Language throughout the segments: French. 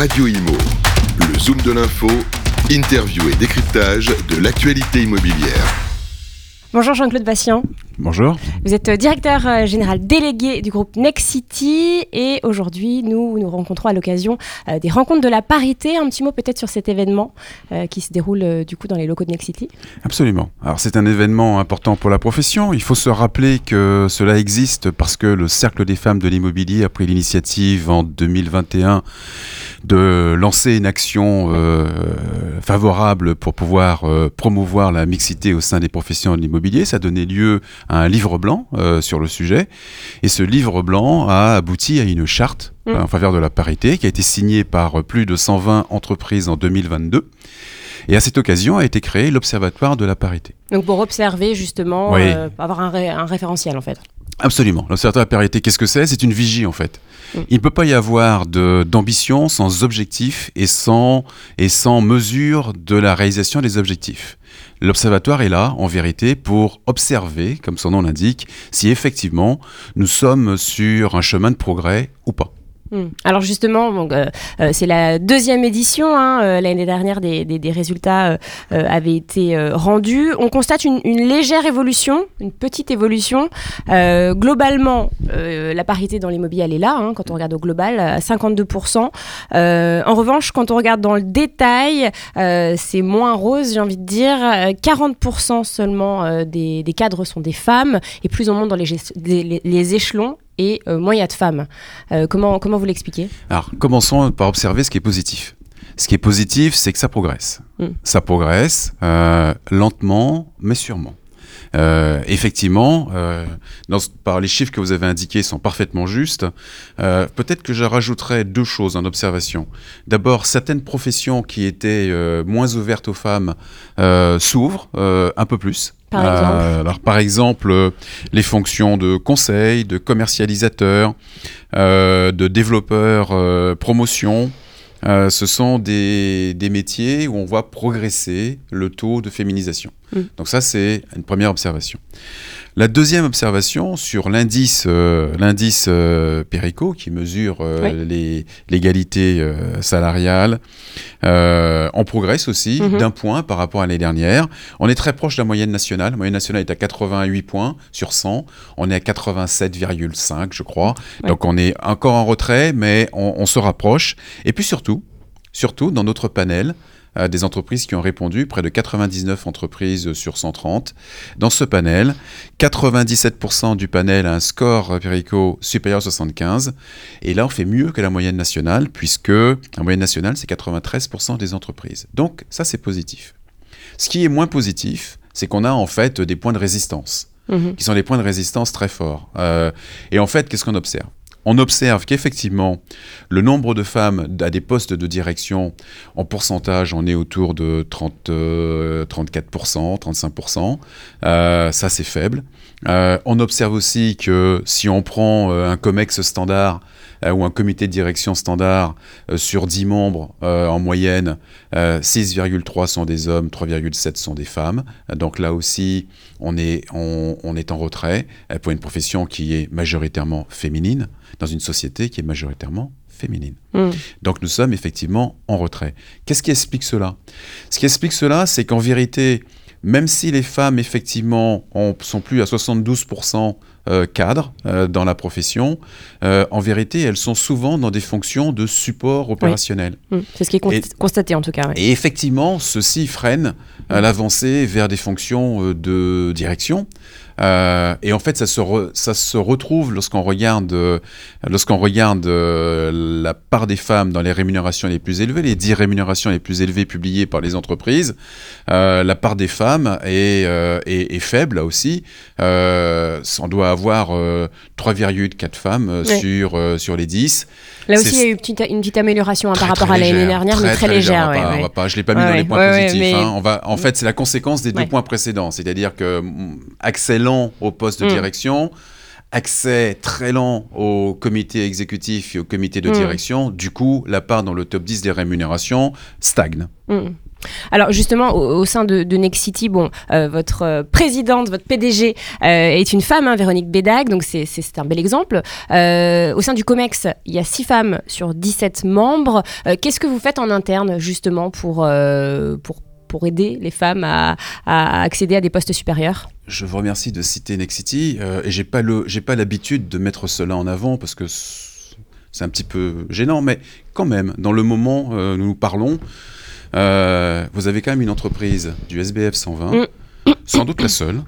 Radio Imo, le zoom de l'info, interview et décryptage de l'actualité immobilière. Bonjour Jean-Claude Bassian. Bonjour. Vous êtes euh, directeur euh, général délégué du groupe Nexity et aujourd'hui nous nous rencontrons à l'occasion euh, des rencontres de la parité. Un petit mot peut-être sur cet événement qui se déroule du coup dans les locaux de Nexity. Absolument. Alors c'est un événement important pour la profession. Il faut se rappeler que cela existe parce que le Cercle des femmes de l'immobilier a pris l'initiative en 2021 de lancer une action favorable pour pouvoir promouvoir la mixité au sein des professions de l'immobilier ça a donné lieu à un livre blanc euh, sur le sujet. Et ce livre blanc a abouti à une charte mm. en faveur de la parité qui a été signée par plus de 120 entreprises en 2022. Et à cette occasion a été créé l'Observatoire de la parité. Donc pour observer justement, euh, avoir un, référentiel en fait. Absolument. L'Observatoire de la parité, qu'est-ce que c'est? C'est une vigie en fait. Mm. Il ne peut pas y avoir d'ambition sans objectif et sans, et sans mesure de la réalisation des objectifs. L'observatoire est là, en vérité, pour observer, comme son nom l'indique, si effectivement nous sommes sur un chemin de progrès ou pas. Hmm. Alors justement, euh, euh, c'est la deuxième édition. Hein, euh, l'année dernière, des, résultats avaient été rendus. On constate une, légère évolution, une petite évolution. globalement, la parité dans l'immobilier, elle est là, hein, quand on regarde au global, à 52%. en revanche, quand on regarde dans le détail, c'est moins rose, j'ai envie de dire. 40% seulement des, cadres sont des femmes, et plus on monte dans les, les échelons, et euh, moins il y a de femmes. Euh, comment, comment vous l'expliquez? Alors, commençons par observer ce qui est positif. Ce qui est positif, c'est que ça progresse. Hmm. Ça progresse euh, lentement, mais sûrement. effectivement, par les chiffres que vous avez indiqués sont parfaitement justes. Peut-être que je rajouterais deux choses en observation. D'abord, certaines professions qui étaient moins ouvertes aux femmes s'ouvrent un peu plus. Par exemple. Euh, alors, par exemple, euh, les fonctions de conseil, de commercialisateur, euh, de développeur promotion. ce sont des, des, métiers où on voit progresser le taux de féminisation. Mm. Donc ça, c'est une première observation. La deuxième observation sur l'indice euh, l'indice euh, Perico qui mesure euh, l'égalité salariale, on progresse aussi mhm. d'un point par rapport à l'année dernière. On est très proche de la moyenne nationale. La moyenne nationale est à 88 points sur 100. On est à 87,5 je crois. Donc on est encore en retrait, mais on, on se rapproche. Et puis surtout, surtout dans notre panel, des entreprises qui ont répondu, près de 99 entreprises sur 130. Dans ce panel, 97% du panel a un score Perico supérieur à 75. Et là, on fait mieux que la moyenne nationale, puisque la moyenne nationale, c'est 93% des entreprises. Donc, ça, c'est positif. Ce qui est moins positif, c'est qu'on a en fait des points de résistance, mhm. qui sont des points de résistance très forts. Euh, et en fait, qu'est-ce qu'on observe? On observe qu'effectivement, le nombre de femmes à des postes de direction, en pourcentage, on est autour de 30, 34%, 35%. ça, c'est faible. Euh, on observe aussi que si on prend euh, un COMEX standard euh, ou un comité de direction standard sur 10 membres en moyenne, 6,3 sont des hommes, 3,7 sont des femmes. Donc là aussi, on est, on est en retrait pour une profession qui est majoritairement féminine dans une société qui est majoritairement féminine. Hmm. Donc nous sommes effectivement en retrait. Qu'est-ce qui explique cela? Ce qui explique cela, c'est qu'en vérité, même si les femmes effectivement ne sont plus à 72% euh, cadres euh, dans la profession, euh, en vérité, elles sont souvent dans des fonctions de support opérationnel. Hmm. C'est ce qui est constaté en tout cas. Et effectivement, ceci freine l'avancée vers des fonctions de direction. Et en fait, ça se, ça se retrouve lorsqu'on regarde, lorsqu'on regarde la part des femmes dans les rémunérations les plus élevées, les 10 rémunérations les plus élevées publiées par les entreprises. La part des femmes est, est, est faible là aussi. on doit avoir 3,4 femmes sur, sur les 10. Là aussi, il y a eu une petite, une petite amélioration hein, par rapport à l'année dernière, mais très légère. je ne l'ai pas mis dans les points positifs. Hein. On va, en fait, c'est la conséquence des deux points précédents. C'est-à-dire que mm, accès lent au poste de mm. direction, accès très lent au comité exécutif et au comité de mm. direction. Du coup, la part dans le top 10 des rémunérations stagne. Alors justement, au, sein de, de, Next City, bon, euh, votre euh, présidente, votre PDG euh, est une femme, hein, Véronique Bédag, donc c'est un bel exemple. au sein du COMEX, il y a 6 femmes sur 17 membres. Qu'est-ce que vous faites en interne justement pour, pour, aider les femmes à, accéder à des postes supérieurs? Je vous remercie de citer Next City et j'ai pas pas l'habitude de mettre cela en avant parce que c'est un petit peu gênant, mais quand même, dans le moment où nous parlons, euh, vous avez quand même une entreprise du SBF 120, mm. sans doute la seule,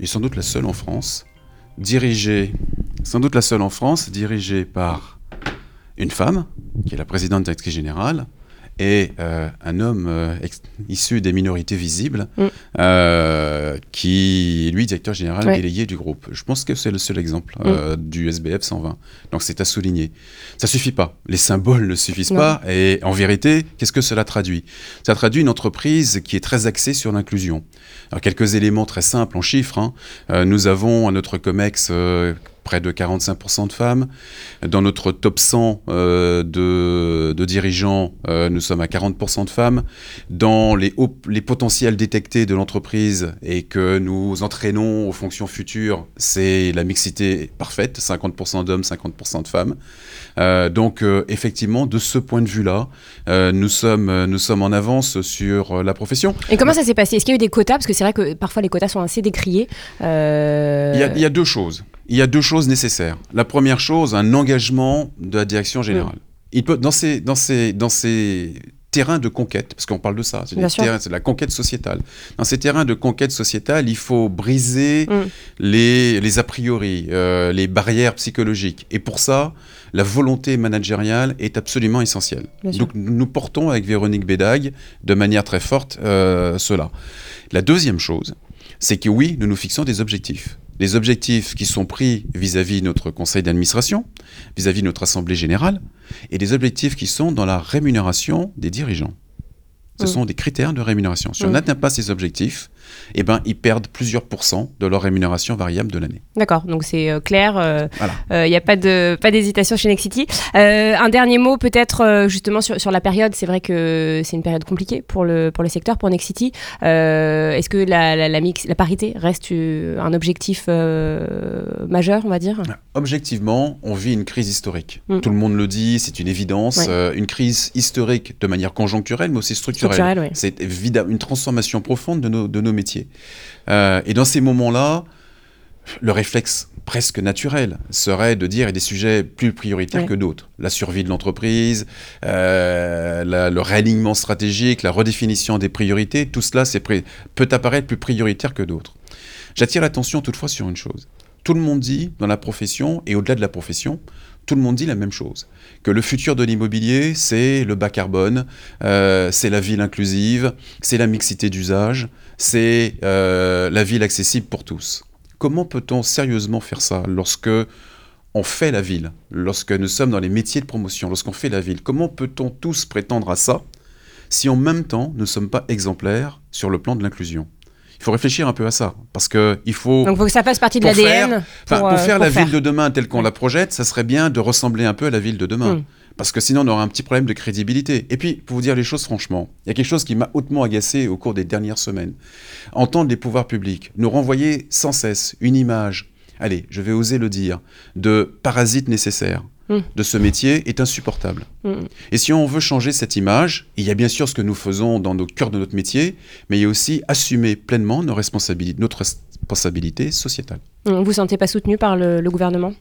et sans doute la seule en France, dirigée, sans doute la seule en France, dirigée par une femme, qui est la présidente directrice générale, et euh, un homme euh, issu des minorités visibles, mm. euh, qui est lui directeur général délégué du groupe. Je pense que c'est le seul exemple mm. du SBF 120. Donc c'est à souligner. Ça suffit pas. Les symboles ne suffisent pas. Et en vérité, qu'est-ce que cela traduit? Ça traduit une entreprise qui est très axée sur l'inclusion. Alors quelques éléments très simples en chiffres. Hein. nous avons à notre COMEX près de 45% de femmes. Dans notre top 100 euh, de, dirigeants, euh, nous sommes à 40% de femmes. Dans les, les potentiels détectés de l'entreprise et que nous entraînons aux fonctions futures, c'est la mixité parfaite, 50% d'hommes, 50% de femmes. Euh, donc effectivement, de ce point de vue-là, nous, sommes, nous sommes en avance sur la profession. Et comment ça s'est passé? Est-ce qu'il y a eu des quotas? Parce que c'est vrai que parfois les quotas sont assez décriés. il y a deux choses il y a deux choses nécessaires. La première chose, un engagement de la direction générale. Il peut, dans ces, dans ces, dans ces terrains de conquête, parce qu'on parle de ça, c'est de la conquête sociétale. Dans ces terrains de conquête sociétale, il faut briser mm. les, les a priori, euh, les barrières psychologiques. Et pour ça, la volonté managériale est absolument essentielle. Donc nous portons avec Véronique Bédag de manière très forte euh, cela. La deuxième chose, c'est que oui, nous nous fixons des objectifs les objectifs qui sont pris vis-à-vis de notre conseil d'administration, vis-à-vis de notre assemblée générale, et des objectifs qui sont dans la rémunération des dirigeants. Ce mm. sont des critères de rémunération. Si on mm. n'atteint pas ces objectifs, eh ben, ils perdent plusieurs pourcents de leur rémunération variable de l'année. D'accord, donc c'est euh, clair, il euh, n'y euh, a pas de pas d'hésitation chez Nexity. un dernier mot peut-être justement sur, sur, la période, c'est vrai que c'est une période compliquée pour le, pour le secteur, pour Nexity. Est-ce que la, la, mix, la parité reste un objectif majeur, on va dire? Objectivement, on vit une crise historique. Mm. Tout le monde le dit, c'est une évidence. une crise historique de manière conjoncturelle, mais aussi structurelle. C'est évidemment une transformation profonde de nos, de nos métier. Euh, et dans ces moments-là, le réflexe presque naturel serait de dire il y a des sujets plus prioritaires que d'autres. La survie de l'entreprise, euh, le réalignement stratégique, la redéfinition des priorités, tout cela peut apparaître plus prioritaire que d'autres. J'attire l'attention toutefois sur une chose. Tout le monde dit dans la profession et au-delà de la profession, tout le monde dit la même chose. Que le futur de l'immobilier, c'est le bas carbone, euh, c'est la ville inclusive, c'est la mixité d'usage, c'est euh, la ville accessible pour tous. Comment peut-on sérieusement faire ça lorsque on fait la ville, lorsque nous sommes dans les métiers de promotion, lorsqu'on fait la ville? Comment peut-on tous prétendre à ça si en même temps nous ne sommes pas exemplaires sur le plan de l'inclusion? Il faut réfléchir un peu à ça, parce que il faut. Donc, faut que ça fasse partie de l'ADN. Pour, pour, faire euh, la ville de demain telle qu'on la projette, ça serait bien de ressembler un peu à la ville de demain. Hmm. Parce que sinon, on aura un petit problème de crédibilité. Et puis, pour vous dire les choses franchement, il y a quelque chose qui m'a hautement agacé au cours des dernières semaines. Entendre les pouvoirs publics nous renvoyer sans cesse une image, allez, je vais oser le dire, de parasite nécessaire hmm. de ce métier est insupportable. Hmm. Et si on veut changer cette image, il y a bien sûr ce que nous faisons dans nos cœurs de notre métier, mais il y a aussi assumer pleinement nos responsabilités, notre responsabilité sociétale. Vous ne vous sentez pas soutenu par le, le gouvernement?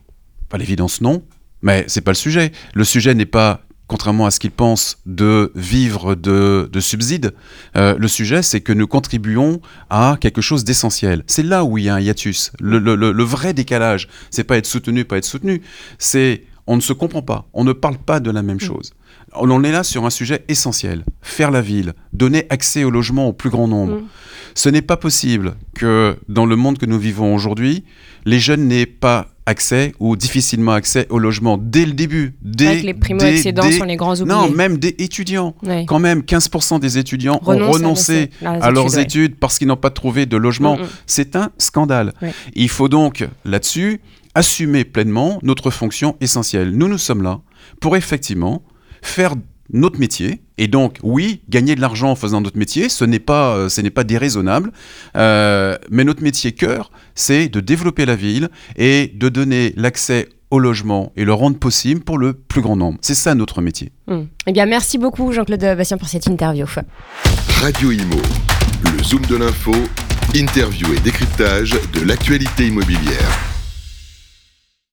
Par l'évidence, non. Mais c'est pas le sujet. Le sujet n'est pas contrairement à ce qu'ils pensent, de vivre de, subsides. Euh, le sujet, c'est que nous contribuons à quelque chose d'essentiel. C'est là où il y a un hiatus. Le, vrai décalage, c'est pas être soutenu, pas être soutenu. C'est on ne se comprend pas, on ne parle pas de la même mm. chose. On est là sur un sujet essentiel. Faire la ville, donner accès au logement au plus grand nombre. Mm. Ce n'est pas possible que dans le monde que nous vivons aujourd'hui, les jeunes n'aient pas accès ou difficilement accès au logement dès le début. Dès, les primo-accédants sont les grands oubliés. Non, même des étudiants. Quand même, 15% des étudiants ont renoncé à, leurs études parce qu'ils n'ont pas trouvé de logement. Mm, mm. C'est un scandale. Il faut donc, là-dessus, assumer pleinement notre fonction essentielle. Nous, nous sommes là pour effectivement faire notre métier. Et donc, oui, gagner de l'argent en faisant notre métier, ce n'est pas, euh, ce n'est pas déraisonnable. Euh, mais notre métier cœur, c'est de développer la ville et de donner l'accès au logement et le rendre possible pour le plus grand nombre. C'est ça notre métier. Hmm. Eh bien, merci beaucoup Jean-Claude Bastien pour cette interview. Radio Imo, le zoom de l'info, interview et décryptage de l'actualité immobilière.